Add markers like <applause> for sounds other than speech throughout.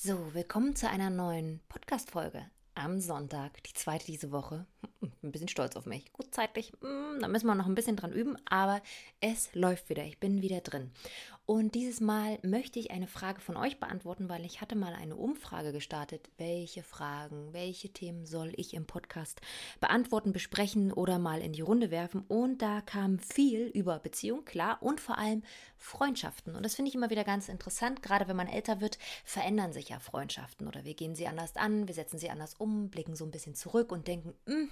So, willkommen zu einer neuen Podcast-Folge am Sonntag, die zweite diese Woche. Ein bisschen stolz auf mich. Gut zeitlich, mm, da müssen wir noch ein bisschen dran üben, aber es läuft wieder. Ich bin wieder drin. Und dieses Mal möchte ich eine Frage von euch beantworten, weil ich hatte mal eine Umfrage gestartet. Welche Fragen, welche Themen soll ich im Podcast beantworten, besprechen oder mal in die Runde werfen? Und da kam viel über Beziehung, klar, und vor allem Freundschaften. Und das finde ich immer wieder ganz interessant. Gerade wenn man älter wird, verändern sich ja Freundschaften oder wir gehen sie anders an, wir setzen sie anders um, blicken so ein bisschen zurück und denken, hm,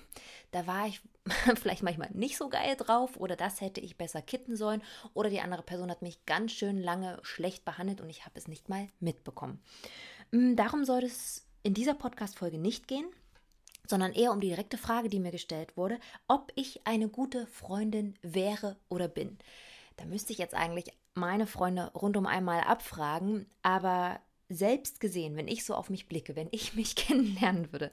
da war ich <laughs> vielleicht manchmal nicht so geil drauf oder das hätte ich besser kitten sollen oder die andere Person hat mich ganz schön lange schlecht behandelt und ich habe es nicht mal mitbekommen. Hm, darum soll es in dieser Podcast-Folge nicht gehen, sondern eher um die direkte Frage, die mir gestellt wurde, ob ich eine gute Freundin wäre oder bin. Da müsste ich jetzt eigentlich meine Freunde rundum einmal abfragen, aber selbst gesehen, wenn ich so auf mich blicke, wenn ich <laughs> mich kennenlernen würde,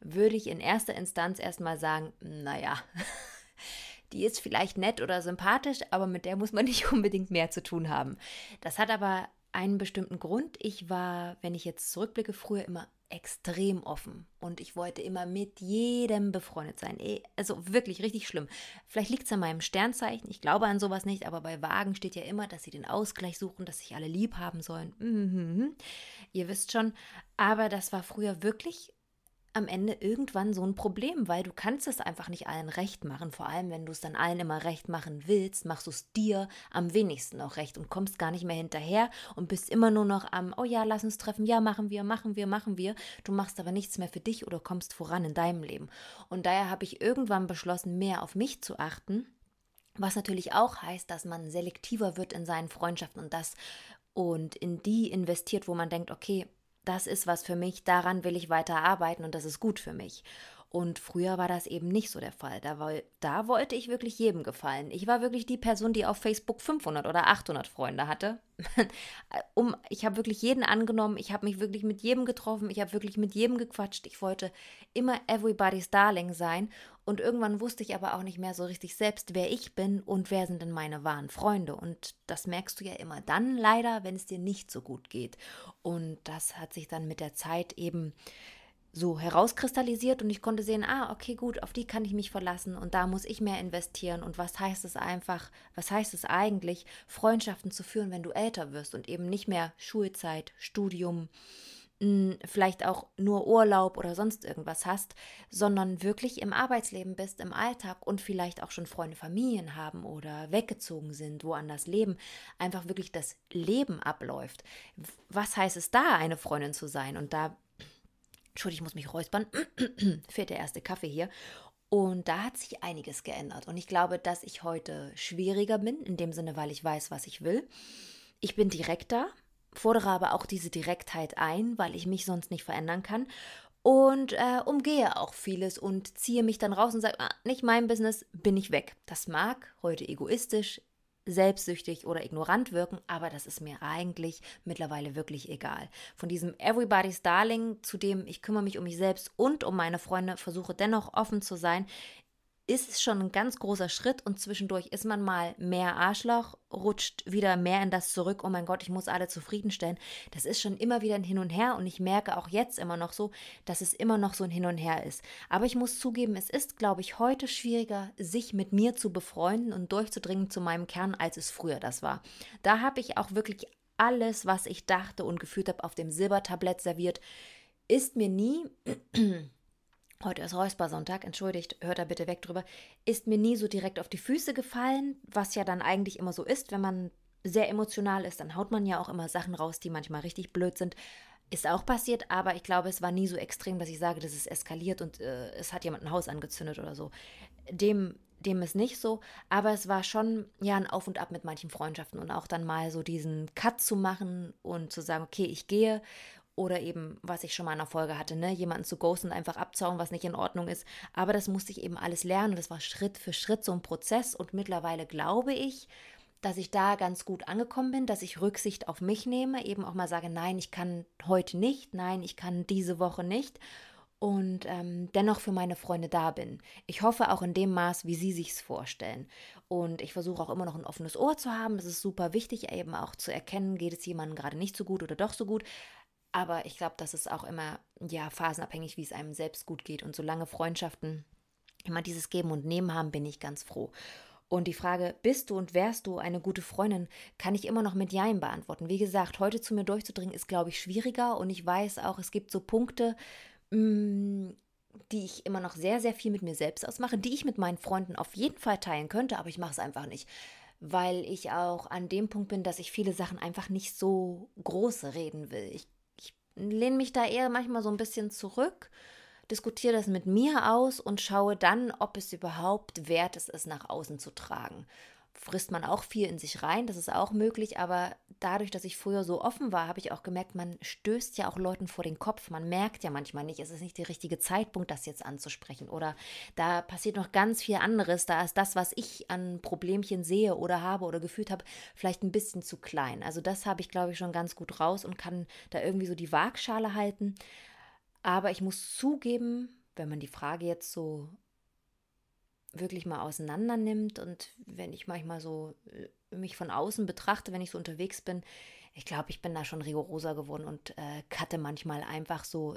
würde ich in erster Instanz erstmal sagen, naja, <laughs> die ist vielleicht nett oder sympathisch, aber mit der muss man <laughs> nicht unbedingt mehr zu tun haben. Das hat aber einen bestimmten Grund. Ich war, wenn ich jetzt zurückblicke, früher immer extrem offen und ich wollte immer mit jedem befreundet sein. Eh, also wirklich richtig schlimm. Vielleicht liegt es an meinem Sternzeichen, ich glaube an sowas nicht, aber bei Wagen steht ja immer, dass sie den Ausgleich suchen, dass sich alle lieb haben sollen. Mhm. Ihr wisst schon, aber das war früher wirklich am Ende irgendwann so ein Problem, weil du kannst es einfach nicht allen recht machen. Vor allem, wenn du es dann allen immer recht machen willst, machst du es dir am wenigsten auch recht und kommst gar nicht mehr hinterher und bist immer nur noch am, oh ja, lass uns treffen, ja, machen wir, machen wir, machen wir. Du machst aber nichts mehr für dich oder kommst voran in deinem Leben. Und daher habe ich irgendwann beschlossen, mehr auf mich zu achten. Was natürlich auch heißt, dass man selektiver wird in seinen Freundschaften und das und in die investiert, wo man denkt, okay, das ist was für mich, daran will ich weiter arbeiten und das ist gut für mich. Und früher war das eben nicht so der Fall. Da, da wollte ich wirklich jedem gefallen. Ich war wirklich die Person, die auf Facebook 500 oder 800 Freunde hatte. <laughs> um, ich habe wirklich jeden angenommen. Ich habe mich wirklich mit jedem getroffen. Ich habe wirklich mit jedem gequatscht. Ich wollte immer everybody's Darling sein. Und irgendwann wusste ich aber auch nicht mehr so richtig selbst, wer ich bin und wer sind denn meine wahren Freunde. Und das merkst du ja immer dann leider, wenn es dir nicht so gut geht. Und das hat sich dann mit der Zeit eben so herauskristallisiert und ich konnte sehen, ah, okay, gut, auf die kann ich mich verlassen und da muss ich mehr investieren. Und was heißt es einfach, was heißt es eigentlich, Freundschaften zu führen, wenn du älter wirst und eben nicht mehr Schulzeit, Studium, hm, vielleicht auch nur Urlaub oder sonst irgendwas hast, sondern wirklich im Arbeitsleben bist, im Alltag und vielleicht auch schon Freunde, Familien haben oder weggezogen sind, woanders leben, einfach wirklich das Leben abläuft. Was heißt es da, eine Freundin zu sein? Und da Entschuldigung, ich muss mich räuspern. <clears throat> Fehlt der erste Kaffee hier. Und da hat sich einiges geändert. Und ich glaube, dass ich heute schwieriger bin, in dem Sinne, weil ich weiß, was ich will. Ich bin direkter, fordere aber auch diese Direktheit ein, weil ich mich sonst nicht verändern kann. Und äh, umgehe auch vieles und ziehe mich dann raus und sage, ah, nicht mein Business, bin ich weg. Das mag heute egoistisch, selbstsüchtig oder ignorant wirken, aber das ist mir eigentlich mittlerweile wirklich egal. Von diesem Everybody's Darling zu dem ich kümmere mich um mich selbst und um meine Freunde, versuche dennoch offen zu sein, ist es schon ein ganz großer Schritt und zwischendurch ist man mal mehr Arschloch, rutscht wieder mehr in das zurück, oh mein Gott, ich muss alle zufriedenstellen. Das ist schon immer wieder ein Hin und Her und ich merke auch jetzt immer noch so, dass es immer noch so ein Hin und Her ist. Aber ich muss zugeben, es ist, glaube ich, heute schwieriger, sich mit mir zu befreunden und durchzudringen zu meinem Kern, als es früher das war. Da habe ich auch wirklich alles, was ich dachte und gefühlt habe, auf dem Silbertablett serviert. Ist mir nie heute ist Räuspersonntag, entschuldigt, hört da bitte weg drüber, ist mir nie so direkt auf die Füße gefallen, was ja dann eigentlich immer so ist, wenn man sehr emotional ist, dann haut man ja auch immer Sachen raus, die manchmal richtig blöd sind. Ist auch passiert, aber ich glaube, es war nie so extrem, dass ich sage, dass es eskaliert und äh, es hat jemand ein Haus angezündet oder so. Dem, dem ist nicht so, aber es war schon ja ein Auf und Ab mit manchen Freundschaften und auch dann mal so diesen Cut zu machen und zu sagen, okay, ich gehe oder eben, was ich schon mal in der Folge hatte, ne, jemanden zu ghosten einfach abzauen, was nicht in Ordnung ist. Aber das musste ich eben alles lernen das war Schritt für Schritt so ein Prozess. Und mittlerweile glaube ich, dass ich da ganz gut angekommen bin, dass ich Rücksicht auf mich nehme, eben auch mal sage, nein, ich kann heute nicht, nein, ich kann diese Woche nicht und ähm, dennoch für meine Freunde da bin. Ich hoffe auch in dem Maß, wie sie sich's vorstellen. Und ich versuche auch immer noch ein offenes Ohr zu haben. Das ist super wichtig, eben auch zu erkennen, geht es jemandem gerade nicht so gut oder doch so gut. Aber ich glaube, das ist auch immer ja phasenabhängig, wie es einem selbst gut geht. Und solange Freundschaften immer dieses Geben und Nehmen haben, bin ich ganz froh. Und die Frage, bist du und wärst du eine gute Freundin, kann ich immer noch mit Jein beantworten. Wie gesagt, heute zu mir durchzudringen, ist, glaube ich, schwieriger. Und ich weiß auch, es gibt so Punkte, mm, die ich immer noch sehr, sehr viel mit mir selbst ausmache, die ich mit meinen Freunden auf jeden Fall teilen könnte, aber ich mache es einfach nicht. Weil ich auch an dem Punkt bin, dass ich viele Sachen einfach nicht so groß reden will. Ich lehne mich da eher manchmal so ein bisschen zurück diskutiere das mit mir aus und schaue dann, ob es überhaupt wert ist, es nach außen zu tragen. Frisst man auch viel in sich rein, das ist auch möglich, aber dadurch, dass ich früher so offen war, habe ich auch gemerkt, man stößt ja auch Leuten vor den Kopf. Man merkt ja manchmal nicht, es ist nicht der richtige Zeitpunkt, das jetzt anzusprechen. Oder da passiert noch ganz viel anderes. Da ist das, was ich an Problemchen sehe oder habe oder gefühlt habe, vielleicht ein bisschen zu klein. Also das habe ich, glaube ich, schon ganz gut raus und kann da irgendwie so die Waagschale halten. Aber ich muss zugeben, wenn man die Frage jetzt so wirklich mal auseinander nimmt und wenn ich manchmal so äh, mich von außen betrachte, wenn ich so unterwegs bin, ich glaube, ich bin da schon rigoroser geworden und äh, cutte manchmal einfach so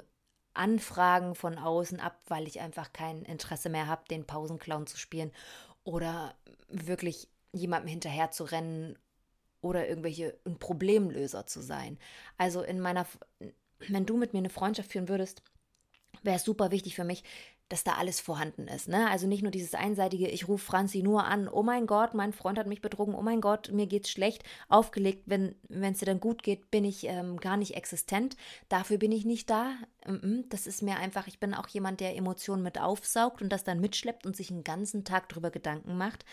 Anfragen von außen ab, weil ich einfach kein Interesse mehr habe, den Pausenclown zu spielen oder wirklich jemandem hinterher zu rennen oder irgendwelche ein Problemlöser zu sein. Also in meiner wenn du mit mir eine Freundschaft führen würdest, wäre es super wichtig für mich, dass da alles vorhanden ist. Ne? Also nicht nur dieses einseitige, ich rufe Franzi nur an, oh mein Gott, mein Freund hat mich betrogen, oh mein Gott, mir geht's schlecht, aufgelegt, wenn es dir dann gut geht, bin ich ähm, gar nicht existent. Dafür bin ich nicht da. Das ist mir einfach, ich bin auch jemand, der Emotionen mit aufsaugt und das dann mitschleppt und sich einen ganzen Tag drüber Gedanken macht.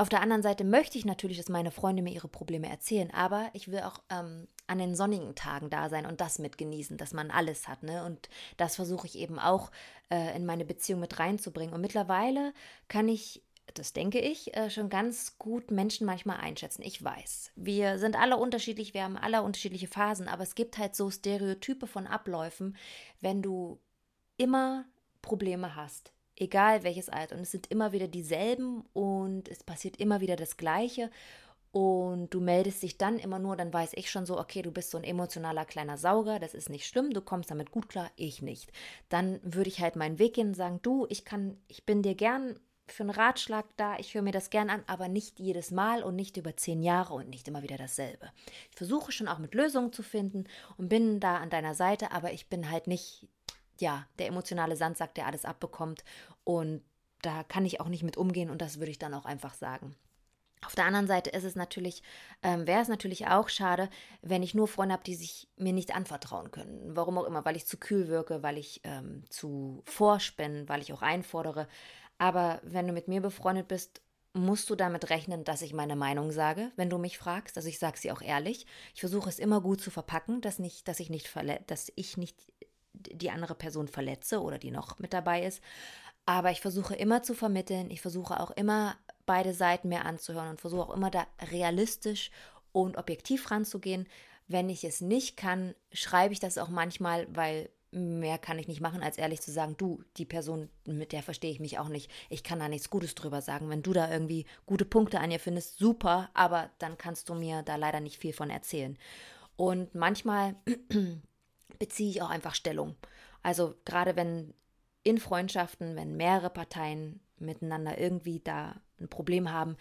Auf der anderen Seite möchte ich natürlich, dass meine Freunde mir ihre Probleme erzählen, aber ich will auch ähm, an den sonnigen Tagen da sein und das mit genießen, dass man alles hat. Ne? Und das versuche ich eben auch äh, in meine Beziehung mit reinzubringen. Und mittlerweile kann ich das denke ich, äh, schon ganz gut Menschen manchmal einschätzen. Ich weiß, wir sind alle unterschiedlich, wir haben alle unterschiedliche Phasen, aber es gibt halt so Stereotype von Abläufen, wenn du immer Probleme hast, egal welches Alter. Und es sind immer wieder dieselben und es passiert immer wieder das Gleiche. Und du meldest dich dann immer nur, dann weiß ich schon so, okay, du bist so ein emotionaler kleiner Sauger, das ist nicht schlimm, du kommst damit gut klar, ich nicht. Dann würde ich halt meinen Weg gehen und sagen, du, ich kann, ich bin dir gern für einen Ratschlag da, ich höre mir das gern an, aber nicht jedes Mal und nicht über zehn Jahre und nicht immer wieder dasselbe. Ich versuche schon auch mit Lösungen zu finden und bin da an deiner Seite, aber ich bin halt nicht ja, der emotionale Sandsack, der alles abbekommt. Und da kann ich auch nicht mit umgehen und das würde ich dann auch einfach sagen. Auf der anderen Seite ist es natürlich, ähm, wäre es natürlich auch schade, wenn ich nur Freunde habe, die sich mir nicht anvertrauen können. Warum auch immer, weil ich zu kühl wirke, weil ich ähm, zu forsch bin, weil ich auch einfordere. Aber wenn du mit mir befreundet bist, musst du damit rechnen, dass ich meine Meinung sage, wenn du mich fragst. Also ich sage sie auch ehrlich. Ich versuche es immer gut zu verpacken, dass, nicht, dass, ich nicht dass ich nicht die andere Person verletze oder die noch mit dabei ist. Aber ich versuche immer zu vermitteln, ich versuche auch immer beide Seiten mir anzuhören und versuche auch immer da realistisch und objektiv ranzugehen. Wenn ich es nicht kann, schreibe ich das auch manchmal, weil mehr kann ich nicht machen, als ehrlich zu sagen, du, die Person, mit der verstehe ich mich auch nicht. Ich kann da nichts Gutes drüber sagen. Wenn du da irgendwie gute Punkte an ihr findest, super, aber dann kannst du mir da leider nicht viel von erzählen. Und manchmal beziehe ich auch einfach Stellung. Also gerade wenn in Freundschaften, wenn mehrere Parteien miteinander irgendwie da ein Problem haben,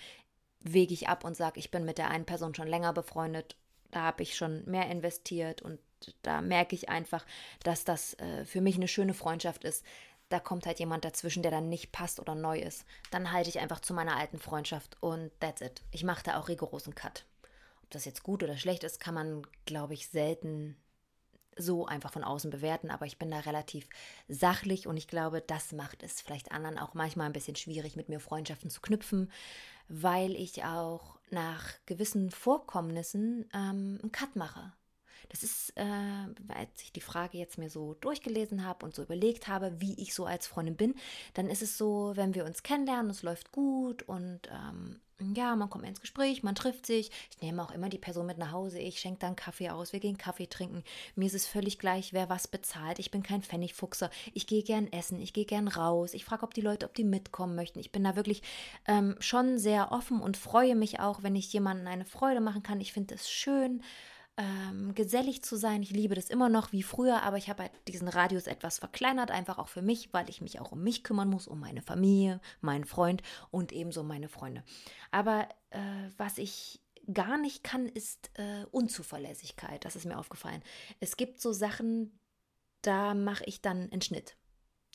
wege ich ab und sage, ich bin mit der einen Person schon länger befreundet, da habe ich schon mehr investiert und da merke ich einfach, dass das äh, für mich eine schöne Freundschaft ist. Da kommt halt jemand dazwischen, der dann nicht passt oder neu ist. Dann halte ich einfach zu meiner alten Freundschaft und that's it. Ich mache da auch rigorosen Cut. Ob das jetzt gut oder schlecht ist, kann man, glaube ich, selten so einfach von außen bewerten, aber ich bin da relativ sachlich und ich glaube, das macht es vielleicht anderen auch manchmal ein bisschen schwierig, mit mir Freundschaften zu knüpfen, weil ich auch nach gewissen Vorkommnissen ähm, einen Cut mache. Das ist, äh, als ich die Frage jetzt mir so durchgelesen habe und so überlegt habe, wie ich so als Freundin bin, dann ist es so, wenn wir uns kennenlernen, es läuft gut und ähm, ja, man kommt ins Gespräch, man trifft sich. Ich nehme auch immer die Person mit nach Hause. Ich schenke dann Kaffee aus. Wir gehen Kaffee trinken. Mir ist es völlig gleich, wer was bezahlt. Ich bin kein Pfennigfuchser. Ich gehe gern essen. Ich gehe gern raus. Ich frage, ob die Leute, ob die mitkommen möchten. Ich bin da wirklich ähm, schon sehr offen und freue mich auch, wenn ich jemandem eine Freude machen kann. Ich finde es schön, ähm, gesellig zu sein. Ich liebe das immer noch wie früher, aber ich habe halt diesen Radius etwas verkleinert, einfach auch für mich, weil ich mich auch um mich kümmern muss, um meine Familie, meinen Freund und ebenso meine Freunde. Aber äh, was ich gar nicht kann, ist äh, Unzuverlässigkeit. Das ist mir aufgefallen. Es gibt so Sachen, da mache ich dann einen Schnitt.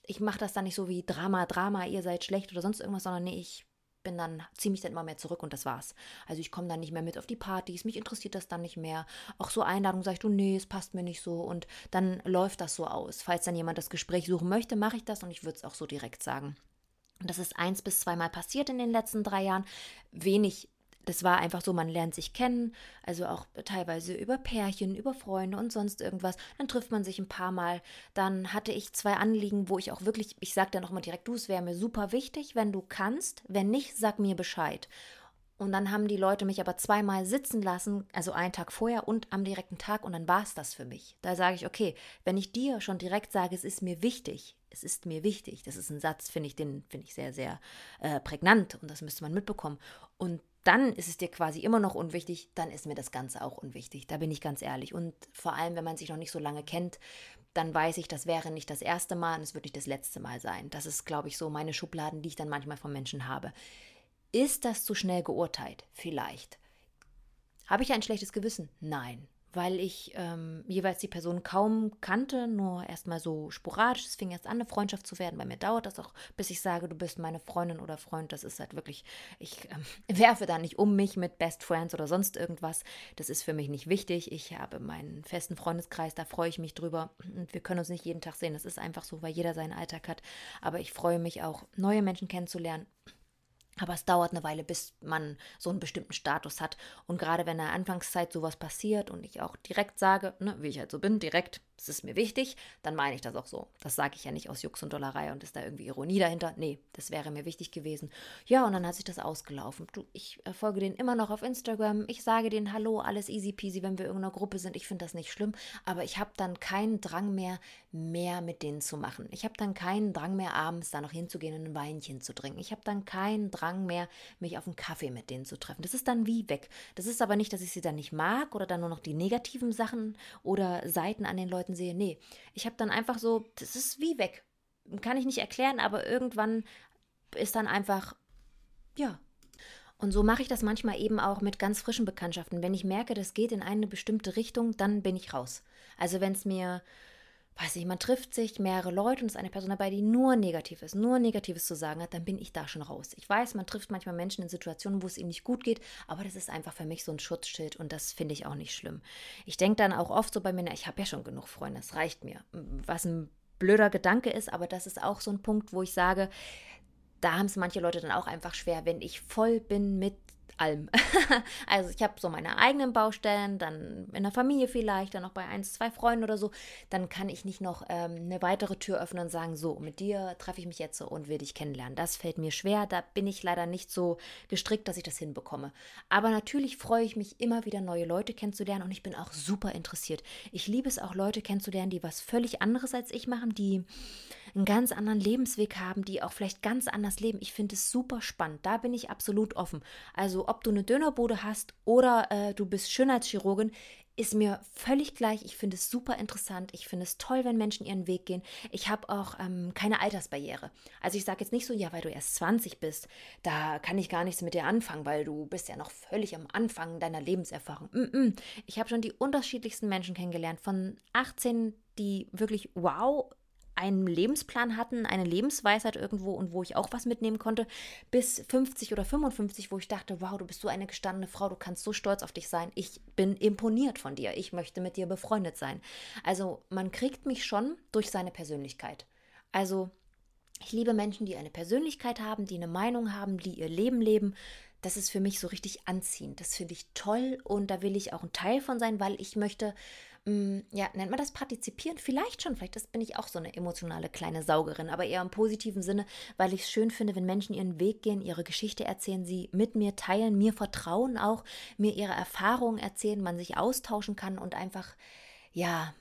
Ich mache das dann nicht so wie Drama, Drama, ihr seid schlecht oder sonst irgendwas, sondern nee, ich bin dann ziemlich dann immer mehr zurück und das war's. Also ich komme dann nicht mehr mit auf die Partys, mich interessiert das dann nicht mehr. Auch so Einladungen sage ich, du, nee, es passt mir nicht so und dann läuft das so aus. Falls dann jemand das Gespräch suchen möchte, mache ich das und ich würde es auch so direkt sagen. Und das ist eins bis zweimal passiert in den letzten drei Jahren. Wenig das war einfach so, man lernt sich kennen, also auch teilweise über Pärchen, über Freunde und sonst irgendwas. Dann trifft man sich ein paar Mal. Dann hatte ich zwei Anliegen, wo ich auch wirklich, ich sag dann auch mal direkt, du, es wäre mir super wichtig, wenn du kannst. Wenn nicht, sag mir Bescheid. Und dann haben die Leute mich aber zweimal sitzen lassen, also einen Tag vorher und am direkten Tag, und dann war es das für mich. Da sage ich, okay, wenn ich dir schon direkt sage, es ist mir wichtig, es ist mir wichtig, das ist ein Satz, finde ich, den finde ich sehr, sehr äh, prägnant und das müsste man mitbekommen. Und dann ist es dir quasi immer noch unwichtig, dann ist mir das Ganze auch unwichtig. Da bin ich ganz ehrlich. Und vor allem, wenn man sich noch nicht so lange kennt, dann weiß ich, das wäre nicht das erste Mal und es wird nicht das letzte Mal sein. Das ist, glaube ich, so meine Schubladen, die ich dann manchmal von Menschen habe. Ist das zu schnell geurteilt? Vielleicht. Habe ich ein schlechtes Gewissen? Nein weil ich ähm, jeweils die Person kaum kannte, nur erstmal so sporadisch. Es fing erst an, eine Freundschaft zu werden. Bei mir dauert das auch, bis ich sage, du bist meine Freundin oder Freund. Das ist halt wirklich, ich ähm, <laughs> werfe da nicht um mich mit Best Friends oder sonst irgendwas. Das ist für mich nicht wichtig. Ich habe meinen festen Freundeskreis, da freue ich mich drüber. Und wir können uns nicht jeden Tag sehen. Das ist einfach so, weil jeder seinen Alltag hat. Aber ich freue mich auch, neue Menschen kennenzulernen aber es dauert eine Weile, bis man so einen bestimmten Status hat. Und gerade wenn in der Anfangszeit sowas passiert und ich auch direkt sage, ne, wie ich halt so bin, direkt, es ist mir wichtig, dann meine ich das auch so. Das sage ich ja nicht aus Jux und Dollerei und ist da irgendwie Ironie dahinter. Nee, das wäre mir wichtig gewesen. Ja, und dann hat sich das ausgelaufen. Du, ich folge denen immer noch auf Instagram. Ich sage denen Hallo, alles easy peasy, wenn wir in irgendeiner Gruppe sind. Ich finde das nicht schlimm, aber ich habe dann keinen Drang mehr, mehr mit denen zu machen. Ich habe dann keinen Drang mehr, abends da noch hinzugehen und ein Weinchen zu trinken. Ich habe dann keinen Drang mehr, mich auf einen Kaffee mit denen zu treffen. Das ist dann wie weg. Das ist aber nicht, dass ich sie dann nicht mag oder dann nur noch die negativen Sachen oder Seiten an den Leuten Leuten sehe. Nee, ich habe dann einfach so, das ist wie weg. Kann ich nicht erklären, aber irgendwann ist dann einfach, ja. Und so mache ich das manchmal eben auch mit ganz frischen Bekanntschaften. Wenn ich merke, das geht in eine bestimmte Richtung, dann bin ich raus. Also wenn es mir weiß nicht, man trifft sich, mehrere Leute und es ist eine Person dabei, die nur Negatives, nur Negatives zu sagen hat, dann bin ich da schon raus. Ich weiß, man trifft manchmal Menschen in Situationen, wo es ihnen nicht gut geht, aber das ist einfach für mich so ein Schutzschild und das finde ich auch nicht schlimm. Ich denke dann auch oft so bei mir, na, ich habe ja schon genug Freunde, das reicht mir. Was ein blöder Gedanke ist, aber das ist auch so ein Punkt, wo ich sage, da haben es manche Leute dann auch einfach schwer, wenn ich voll bin mit allem. <laughs> also ich habe so meine eigenen Baustellen, dann in der Familie vielleicht, dann noch bei eins, zwei Freunden oder so. Dann kann ich nicht noch ähm, eine weitere Tür öffnen und sagen, so, mit dir treffe ich mich jetzt und will dich kennenlernen. Das fällt mir schwer, da bin ich leider nicht so gestrickt, dass ich das hinbekomme. Aber natürlich freue ich mich immer wieder, neue Leute kennenzulernen und ich bin auch super interessiert. Ich liebe es auch, Leute kennenzulernen, die was völlig anderes als ich machen, die einen ganz anderen Lebensweg haben, die auch vielleicht ganz anders leben. Ich finde es super spannend. Da bin ich absolut offen. Also ob du eine Dönerbude hast oder äh, du bist Schönheitschirurgin, ist mir völlig gleich. Ich finde es super interessant. Ich finde es toll, wenn Menschen ihren Weg gehen. Ich habe auch ähm, keine Altersbarriere. Also ich sage jetzt nicht so, ja, weil du erst 20 bist, da kann ich gar nichts mit dir anfangen, weil du bist ja noch völlig am Anfang deiner Lebenserfahrung. Mm -mm. Ich habe schon die unterschiedlichsten Menschen kennengelernt. Von 18, die wirklich wow einen Lebensplan hatten, eine Lebensweisheit irgendwo und wo ich auch was mitnehmen konnte, bis 50 oder 55, wo ich dachte, wow, du bist so eine gestandene Frau, du kannst so stolz auf dich sein. Ich bin imponiert von dir. Ich möchte mit dir befreundet sein. Also man kriegt mich schon durch seine Persönlichkeit. Also ich liebe Menschen, die eine Persönlichkeit haben, die eine Meinung haben, die ihr Leben leben. Das ist für mich so richtig anziehend. Das finde ich toll und da will ich auch ein Teil von sein, weil ich möchte ja, nennt man das partizipieren? Vielleicht schon, vielleicht das bin ich auch so eine emotionale kleine Saugerin, aber eher im positiven Sinne, weil ich es schön finde, wenn Menschen ihren Weg gehen, ihre Geschichte erzählen, sie mit mir teilen, mir vertrauen auch, mir ihre Erfahrungen erzählen, man sich austauschen kann und einfach, ja,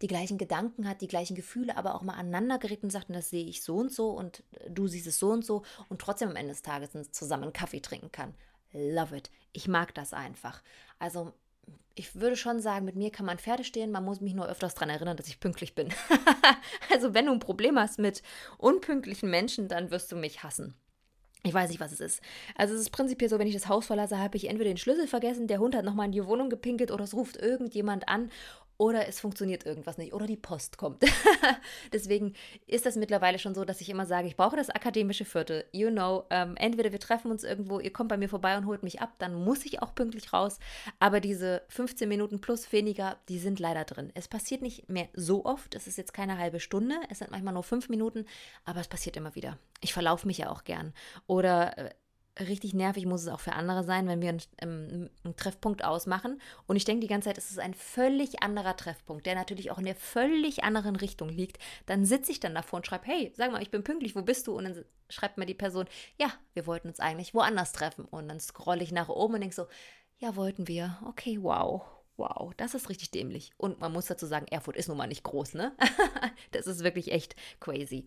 die gleichen Gedanken hat, die gleichen Gefühle, aber auch mal aneinander gerät und sagt, das sehe ich so und so und du siehst es so und so und trotzdem am Ende des Tages zusammen Kaffee trinken kann. Love it. Ich mag das einfach. Also ich würde schon sagen, mit mir kann man Pferde stehen, man muss mich nur öfters daran erinnern, dass ich pünktlich bin. <laughs> also wenn du ein Problem hast mit unpünktlichen Menschen, dann wirst du mich hassen. Ich weiß nicht, was es ist. Also es ist prinzipiell so, wenn ich das Haus verlasse, habe ich entweder den Schlüssel vergessen, der Hund hat nochmal in die Wohnung gepinkelt oder es ruft irgendjemand an oder es funktioniert irgendwas nicht oder die Post kommt. <laughs> Deswegen ist das mittlerweile schon so, dass ich immer sage, ich brauche das akademische Viertel. You know, ähm, entweder wir treffen uns irgendwo, ihr kommt bei mir vorbei und holt mich ab, dann muss ich auch pünktlich raus. Aber diese 15 Minuten plus weniger, die sind leider drin. Es passiert nicht mehr so oft. Es ist jetzt keine halbe Stunde. Es sind manchmal nur fünf Minuten, aber es passiert immer wieder. Ich verlaufe mich ja auch gern. Oder äh, richtig nervig muss es auch für andere sein, wenn wir einen, ähm, einen Treffpunkt ausmachen. Und ich denke die ganze Zeit, es ist ein völlig anderer Treffpunkt, der natürlich auch in der völlig anderen Richtung liegt. Dann sitze ich dann davor und schreibe, hey, sag mal, ich bin pünktlich, wo bist du? Und dann schreibt mir die Person, ja, wir wollten uns eigentlich woanders treffen. Und dann scrolle ich nach oben und denke so, ja, wollten wir. Okay, wow. Wow, das ist richtig dämlich. Und man muss dazu sagen, Erfurt ist nun mal nicht groß, ne? <laughs> das ist wirklich echt crazy.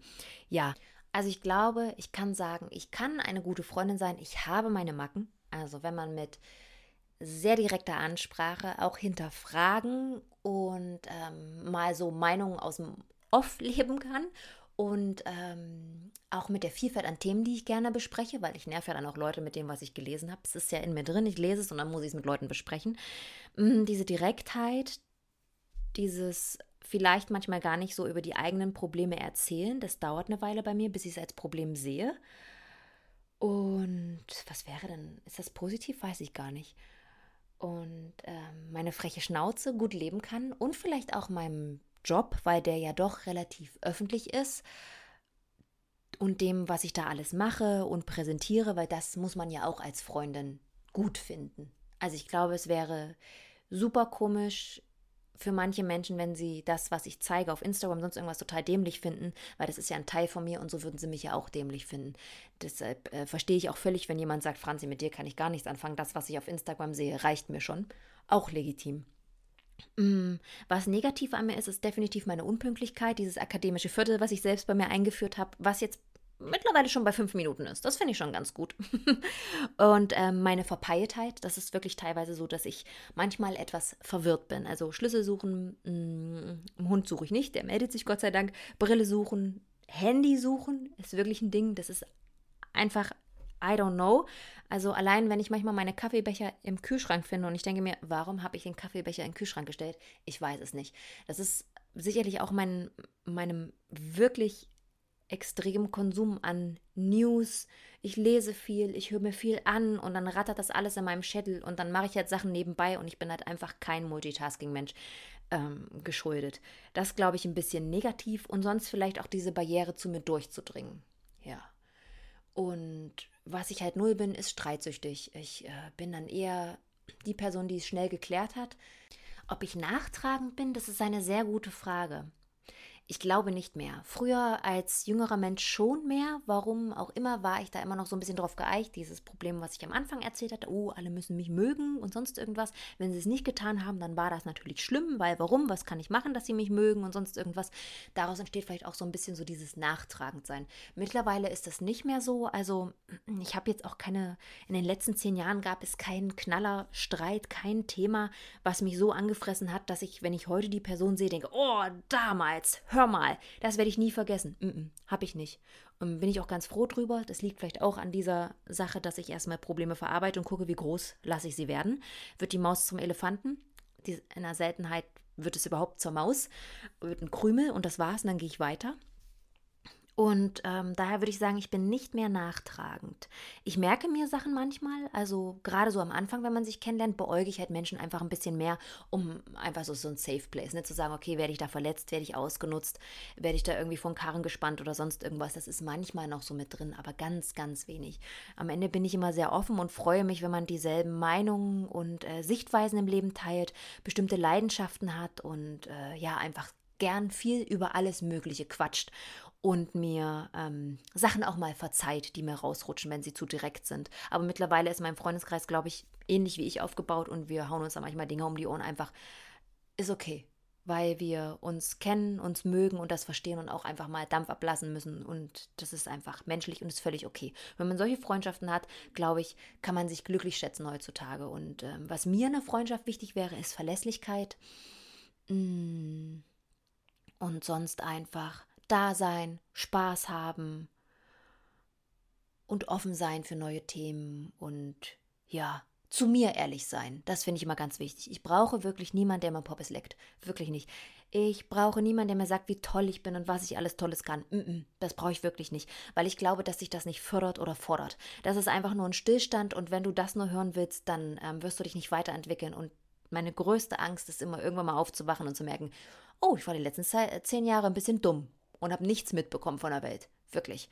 Ja, also ich glaube, ich kann sagen, ich kann eine gute Freundin sein. Ich habe meine Macken. Also wenn man mit sehr direkter Ansprache auch hinterfragen und ähm, mal so Meinungen aus dem Off <laughs> leben kann und ähm, auch mit der Vielfalt an Themen, die ich gerne bespreche, weil ich nerv ja dann auch Leute mit dem, was ich gelesen habe. Es ist ja in mir drin, ich lese es und dann muss ich es mit Leuten besprechen. Mm, diese Direktheit, dieses vielleicht manchmal gar nicht so über die eigenen Probleme erzählen. Das dauert eine Weile bei mir, bis ich es als Problem sehe. Und was wäre denn? Ist das positiv? Weiß ich gar nicht. Und ähm, meine freche Schnauze gut leben kann und vielleicht auch meinem Job, weil der ja doch relativ öffentlich ist und dem, was ich da alles mache und präsentiere, weil das muss man ja auch als Freundin gut finden. Also ich glaube, es wäre super komisch, für manche Menschen, wenn sie das, was ich zeige auf Instagram, sonst irgendwas total dämlich finden, weil das ist ja ein Teil von mir und so würden sie mich ja auch dämlich finden. Deshalb äh, verstehe ich auch völlig, wenn jemand sagt, Franzi, mit dir kann ich gar nichts anfangen. Das, was ich auf Instagram sehe, reicht mir schon. Auch legitim. Mm, was negativ an mir ist, ist definitiv meine Unpünktlichkeit, dieses akademische Viertel, was ich selbst bei mir eingeführt habe, was jetzt mittlerweile schon bei fünf Minuten ist. Das finde ich schon ganz gut. <laughs> und ähm, meine Verpeiltheit, das ist wirklich teilweise so, dass ich manchmal etwas verwirrt bin. Also Schlüssel suchen, mh, mm, Hund suche ich nicht, der meldet sich Gott sei Dank. Brille suchen, Handy suchen ist wirklich ein Ding. Das ist einfach, I don't know. Also allein, wenn ich manchmal meine Kaffeebecher im Kühlschrank finde und ich denke mir, warum habe ich den Kaffeebecher in den Kühlschrank gestellt? Ich weiß es nicht. Das ist sicherlich auch mein, meinem wirklich extrem Konsum an News. Ich lese viel, ich höre mir viel an und dann rattert das alles in meinem Schädel und dann mache ich halt Sachen nebenbei und ich bin halt einfach kein Multitasking-Mensch ähm, geschuldet. Das glaube ich ein bisschen negativ und sonst vielleicht auch diese Barriere zu mir durchzudringen. Ja. Und was ich halt null bin, ist streitsüchtig. Ich äh, bin dann eher die Person, die es schnell geklärt hat. Ob ich nachtragend bin, das ist eine sehr gute Frage. Ich glaube nicht mehr. Früher als jüngerer Mensch schon mehr. Warum auch immer war ich da immer noch so ein bisschen drauf geeicht. Dieses Problem, was ich am Anfang erzählt hatte, oh, alle müssen mich mögen und sonst irgendwas. Wenn sie es nicht getan haben, dann war das natürlich schlimm, weil warum? Was kann ich machen, dass sie mich mögen und sonst irgendwas? Daraus entsteht vielleicht auch so ein bisschen so dieses Nachtragendsein. Mittlerweile ist das nicht mehr so. Also <clears throat> ich habe jetzt auch keine, in den letzten zehn Jahren gab es keinen Knallerstreit, kein Thema, was mich so angefressen hat, dass ich, wenn ich heute die Person sehe, denke, oh, damals, hör hör mal, das werde ich nie vergessen. Mm -mm, hab ich nicht. Und bin ich auch ganz froh drüber. Das liegt vielleicht auch an dieser Sache, dass ich erstmal Probleme verarbeite und gucke, wie groß lasse ich sie werden. Wird die Maus zum Elefanten? In einer Seltenheit wird es überhaupt zur Maus, wird ein Krümel und das war's und dann gehe ich weiter. Und ähm, daher würde ich sagen, ich bin nicht mehr nachtragend. Ich merke mir Sachen manchmal, also gerade so am Anfang, wenn man sich kennenlernt, beäuge ich halt Menschen einfach ein bisschen mehr, um einfach so, so ein Safe Place, ne? zu sagen, okay, werde ich da verletzt, werde ich ausgenutzt, werde ich da irgendwie von Karren gespannt oder sonst irgendwas. Das ist manchmal noch so mit drin, aber ganz, ganz wenig. Am Ende bin ich immer sehr offen und freue mich, wenn man dieselben Meinungen und äh, Sichtweisen im Leben teilt, bestimmte Leidenschaften hat und äh, ja, einfach gern viel über alles Mögliche quatscht und mir ähm, Sachen auch mal verzeiht, die mir rausrutschen, wenn sie zu direkt sind. Aber mittlerweile ist mein Freundeskreis, glaube ich, ähnlich wie ich aufgebaut und wir hauen uns da manchmal Dinge um die Ohren. Einfach ist okay, weil wir uns kennen, uns mögen und das verstehen und auch einfach mal Dampf ablassen müssen. Und das ist einfach menschlich und ist völlig okay. Wenn man solche Freundschaften hat, glaube ich, kann man sich glücklich schätzen heutzutage. Und ähm, was mir in einer Freundschaft wichtig wäre, ist Verlässlichkeit. Mm. Und sonst einfach da sein, Spaß haben und offen sein für neue Themen und ja, zu mir ehrlich sein. Das finde ich immer ganz wichtig. Ich brauche wirklich niemanden, der mein Poppes leckt. Wirklich nicht. Ich brauche niemanden, der mir sagt, wie toll ich bin und was ich alles Tolles kann. Mm -mm, das brauche ich wirklich nicht, weil ich glaube, dass sich das nicht fördert oder fordert. Das ist einfach nur ein Stillstand und wenn du das nur hören willst, dann ähm, wirst du dich nicht weiterentwickeln. Und meine größte Angst ist immer, irgendwann mal aufzuwachen und zu merken, oh, ich war die letzten zehn Jahre ein bisschen dumm und habe nichts mitbekommen von der Welt. Wirklich.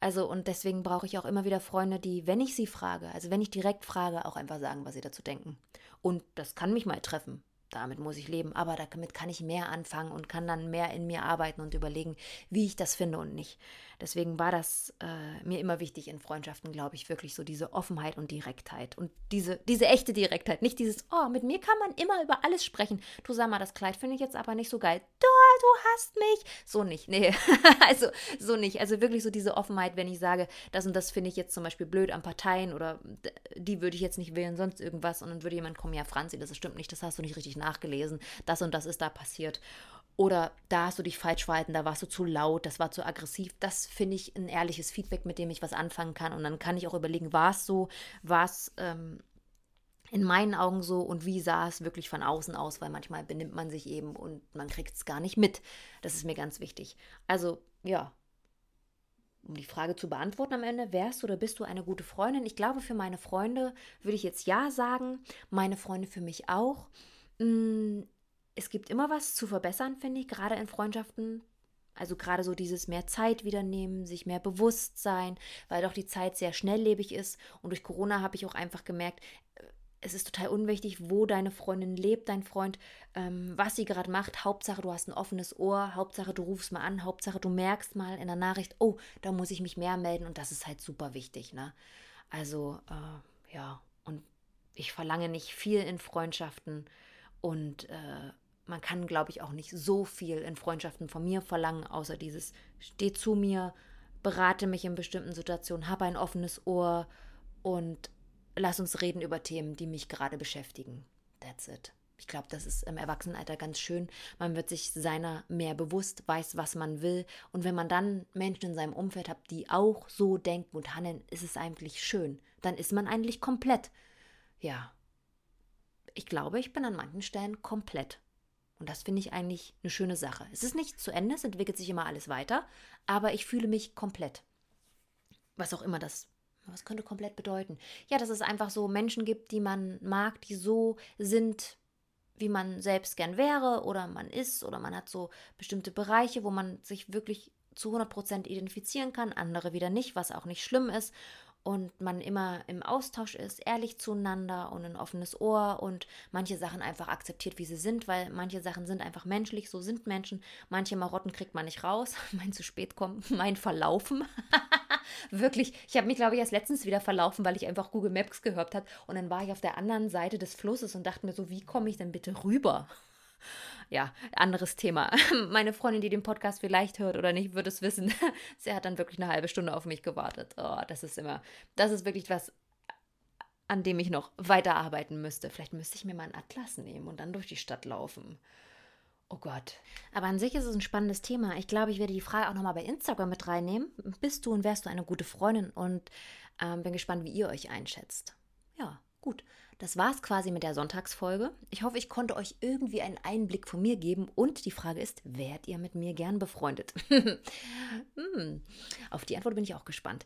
Also und deswegen brauche ich auch immer wieder Freunde, die, wenn ich sie frage, also wenn ich direkt frage, auch einfach sagen, was sie dazu denken. Und das kann mich mal treffen damit muss ich leben, aber damit kann ich mehr anfangen und kann dann mehr in mir arbeiten und überlegen, wie ich das finde und nicht. Deswegen war das äh, mir immer wichtig in Freundschaften, glaube ich, wirklich so diese Offenheit und Direktheit und diese, diese echte Direktheit. Nicht dieses, oh, mit mir kann man immer über alles sprechen. Du sag mal, das Kleid finde ich jetzt aber nicht so geil. Du, du hast mich. So nicht, nee. <laughs> also so nicht. Also wirklich so diese Offenheit, wenn ich sage, das und das finde ich jetzt zum Beispiel blöd an Parteien oder die würde ich jetzt nicht wählen, sonst irgendwas. Und dann würde jemand kommen, ja, Franzi, das stimmt nicht, das hast du nicht richtig nachgelesen, das und das ist da passiert. Oder da hast du dich falsch verhalten, da warst du zu laut, das war zu aggressiv. Das finde ich ein ehrliches Feedback, mit dem ich was anfangen kann. Und dann kann ich auch überlegen, war es so, war es ähm, in meinen Augen so und wie sah es wirklich von außen aus, weil manchmal benimmt man sich eben und man kriegt es gar nicht mit. Das ist mir ganz wichtig. Also ja, um die Frage zu beantworten am Ende, wärst du oder bist du eine gute Freundin? Ich glaube, für meine Freunde würde ich jetzt ja sagen, meine Freunde für mich auch. Mm, es gibt immer was zu verbessern, finde ich, gerade in Freundschaften. Also gerade so dieses mehr Zeit wieder nehmen, sich mehr bewusst sein, weil doch die Zeit sehr schnelllebig ist. Und durch Corona habe ich auch einfach gemerkt, es ist total unwichtig, wo deine Freundin lebt, dein Freund, ähm, was sie gerade macht. Hauptsache, du hast ein offenes Ohr. Hauptsache, du rufst mal an. Hauptsache, du merkst mal in der Nachricht, oh, da muss ich mich mehr melden. Und das ist halt super wichtig. Ne? Also, äh, ja, und ich verlange nicht viel in Freundschaften. Und äh, man kann, glaube ich, auch nicht so viel in Freundschaften von mir verlangen, außer dieses, steh zu mir, berate mich in bestimmten Situationen, habe ein offenes Ohr und lass uns reden über Themen, die mich gerade beschäftigen. That's it. Ich glaube, das ist im Erwachsenenalter ganz schön. Man wird sich seiner mehr bewusst, weiß, was man will. Und wenn man dann Menschen in seinem Umfeld hat, die auch so denken und handeln, ist es eigentlich schön. Dann ist man eigentlich komplett. Ja. Ich glaube, ich bin an manchen Stellen komplett. Und das finde ich eigentlich eine schöne Sache. Es ist nicht zu Ende, es entwickelt sich immer alles weiter, aber ich fühle mich komplett. Was auch immer das, was könnte komplett bedeuten? Ja, dass es einfach so Menschen gibt, die man mag, die so sind, wie man selbst gern wäre oder man ist oder man hat so bestimmte Bereiche, wo man sich wirklich zu 100% identifizieren kann, andere wieder nicht, was auch nicht schlimm ist und man immer im Austausch ist, ehrlich zueinander und ein offenes Ohr und manche Sachen einfach akzeptiert, wie sie sind, weil manche Sachen sind einfach menschlich, so sind Menschen. Manche Marotten kriegt man nicht raus, <laughs> mein zu spät kommen, <laughs> mein Verlaufen. <laughs> Wirklich, ich habe mich, glaube ich, erst letztens wieder verlaufen, weil ich einfach Google Maps gehört habe und dann war ich auf der anderen Seite des Flusses und dachte mir so, wie komme ich denn bitte rüber? ja, anderes Thema. <laughs> Meine Freundin, die den Podcast vielleicht hört oder nicht, wird es wissen. <laughs> Sie hat dann wirklich eine halbe Stunde auf mich gewartet. Oh, das ist immer, das ist wirklich was, an dem ich noch weiterarbeiten müsste. Vielleicht müsste ich mir mal einen Atlas nehmen und dann durch die Stadt laufen. Oh Gott. Aber an sich ist es ein spannendes Thema. Ich glaube, ich werde die Frage auch nochmal bei Instagram mit reinnehmen. Bist du und wärst du eine gute Freundin? Und ähm, bin gespannt, wie ihr euch einschätzt. Ja, gut. Das war es quasi mit der Sonntagsfolge. Ich hoffe, ich konnte euch irgendwie einen Einblick von mir geben. Und die Frage ist, wärt ihr mit mir gern befreundet? <laughs> hm. Auf die Antwort bin ich auch gespannt.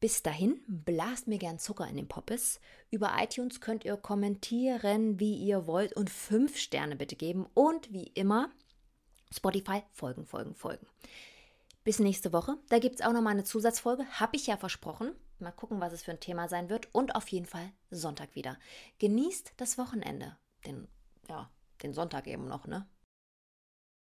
Bis dahin, blast mir gern Zucker in den Poppes. Über iTunes könnt ihr kommentieren, wie ihr wollt und fünf Sterne bitte geben. Und wie immer, Spotify folgen, folgen, folgen. Bis nächste Woche. Da gibt es auch nochmal eine Zusatzfolge. Habe ich ja versprochen. Mal gucken, was es für ein Thema sein wird. Und auf jeden Fall Sonntag wieder. Genießt das Wochenende. Den, ja, den Sonntag eben noch, ne?